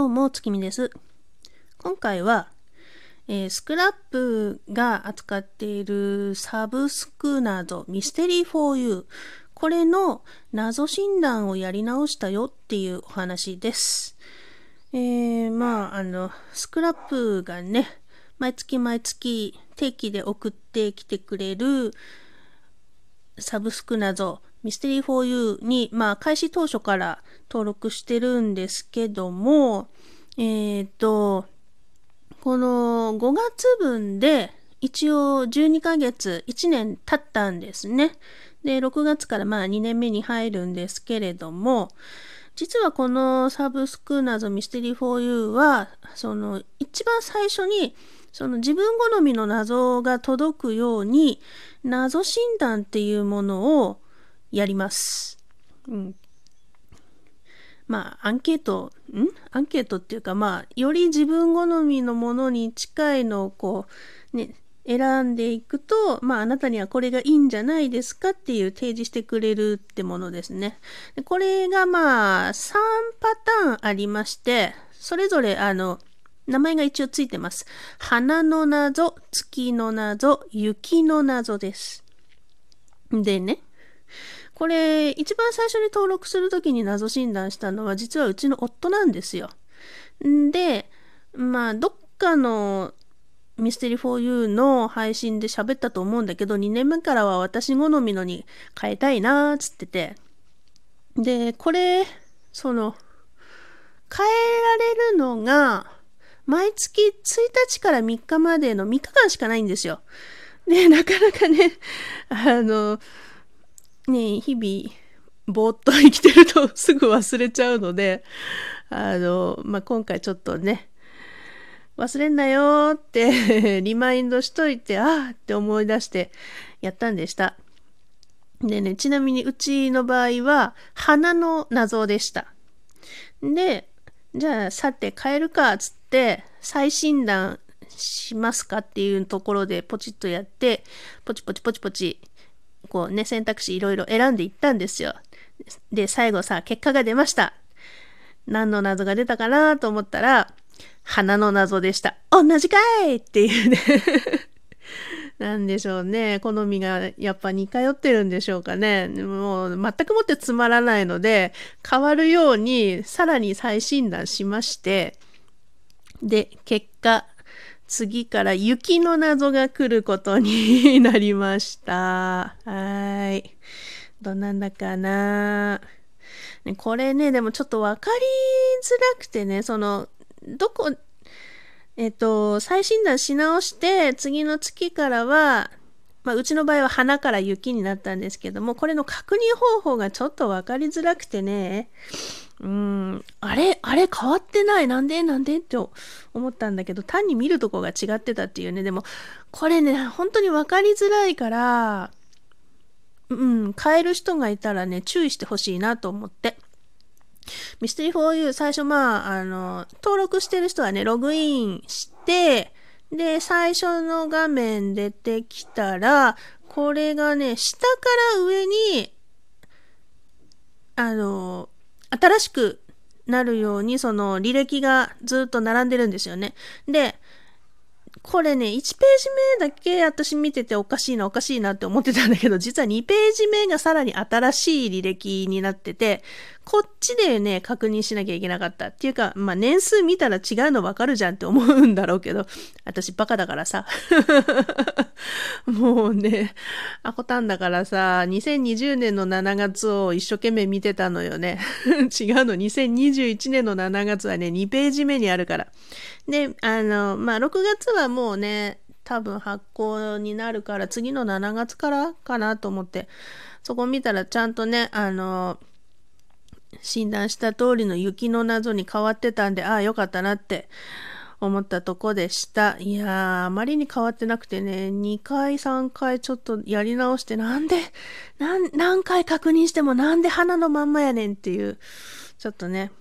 どうも、月見です。今回は、えースクラップが扱っているサブスクなど、ミステリー for you。これの謎診断をやり直したよっていうお話です。えー、まあ、あの、スクラップがね、毎月毎月定期で送ってきてくれるサブスク謎、ミステリー 4U に、まあ、開始当初から登録してるんですけども、えっ、と、この5月分で一応12ヶ月、1年経ったんですね。で、6月からまあ2年目に入るんですけれども、実はこのサブスク謎ミステリー for you は、その一番最初にその自分好みの謎が届くように謎診断っていうものをやります。うん。まあ、アンケート、ん？アンケートっていうか、まあ、より自分好みのものに近いのをこう、ね、選んでいくと、まあ、あなたにはこれがいいんじゃないですかっていう提示してくれるってものですね。でこれがまあ、3パターンありまして、それぞれあの、名前が一応ついてます。花の謎、月の謎、雪の謎です。でね、これ、一番最初に登録するときに謎診断したのは、実はうちの夫なんですよ。んで、まあ、どっかのミステリー for you の配信で喋ったと思うんだけど、2年目からは私好みのに変えたいなーっつってて。で、これ、その、変えられるのが、毎月1日から3日までの3日間しかないんですよ。で、なかなかね、あの、ね、日々、ぼーっと生きてるとすぐ忘れちゃうので、あの、まあ、今回ちょっとね、忘れんなよって リマインドしといて、あーって思い出してやったんでした。でね、ちなみにうちの場合は、花の謎でした。で、じゃあ、さて変えるか、つって、再診断しますかっていうところでポチッとやって、ポチポチポチポチ、こうね、選択肢いろいろ選んでいったんですよ。で、最後さ、結果が出ました。何の謎が出たかなと思ったら、花の謎でした。同じかいっていうね。なんでしょうね。好みがやっぱ似通ってるんでしょうかね。もう全くもってつまらないので、変わるようにさらに再診断しまして、で、結果、次から雪の謎が来ることになりました。はい。どんなんだかな。ねこれね、でもちょっとわかりづらくてね、その、どこ、えっと、再診断し直して、次の月からは、まあ、うちの場合は花から雪になったんですけども、これの確認方法がちょっとわかりづらくてね、うん、あれ、あれ変わってない、なんで、なんで？って思ったんだけど、単に見るとこが違ってたっていうね、でも、これね、本当にわかりづらいから、うん、変える人がいたらね、注意してほしいなと思って。ミステリー for you 最初まあ、あの、登録してる人はね、ログインして、で、最初の画面出てきたら、これがね、下から上に、あの、新しくなるように、その履歴がずっと並んでるんですよね。で、これね、1ページ目だけ私見てておかしいなおかしいなって思ってたんだけど、実は2ページ目がさらに新しい履歴になってて、こっちでね、確認しなきゃいけなかった。っていうか、まあ年数見たら違うのわかるじゃんって思うんだろうけど、私バカだからさ。もうね、アホタンだからさ、2020年の7月を一生懸命見てたのよね。違うの、2021年の7月はね、2ページ目にあるから。で、あの、まあ、6月はもうね、多分発行になるから、次の7月からかなと思って、そこ見たらちゃんとね、あの、診断した通りの雪の謎に変わってたんで、ああ、よかったなって思ったとこでした。いやー、あまりに変わってなくてね、2回、3回ちょっとやり直して、なんで、なん、何回確認してもなんで花のまんまやねんっていう、ちょっとね、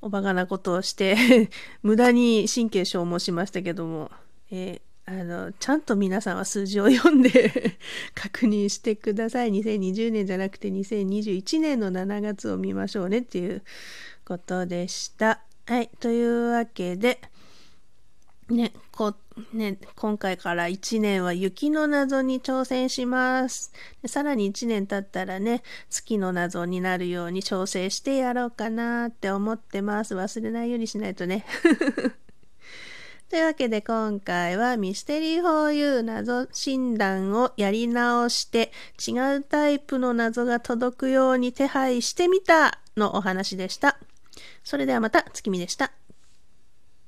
おバカなことをして、無駄に神経消耗しましたけども、えーあの、ちゃんと皆さんは数字を読んで 確認してください。2020年じゃなくて2021年の7月を見ましょうねっていうことでした。はい。というわけで、ね、こ、ね、今回から1年は雪の謎に挑戦します。さらに1年経ったらね、月の謎になるように調整してやろうかなって思ってます。忘れないようにしないとね。というわけで今回はミステリー 4U 謎診断をやり直して違うタイプの謎が届くように手配してみたのお話でした。それではまた月見でした。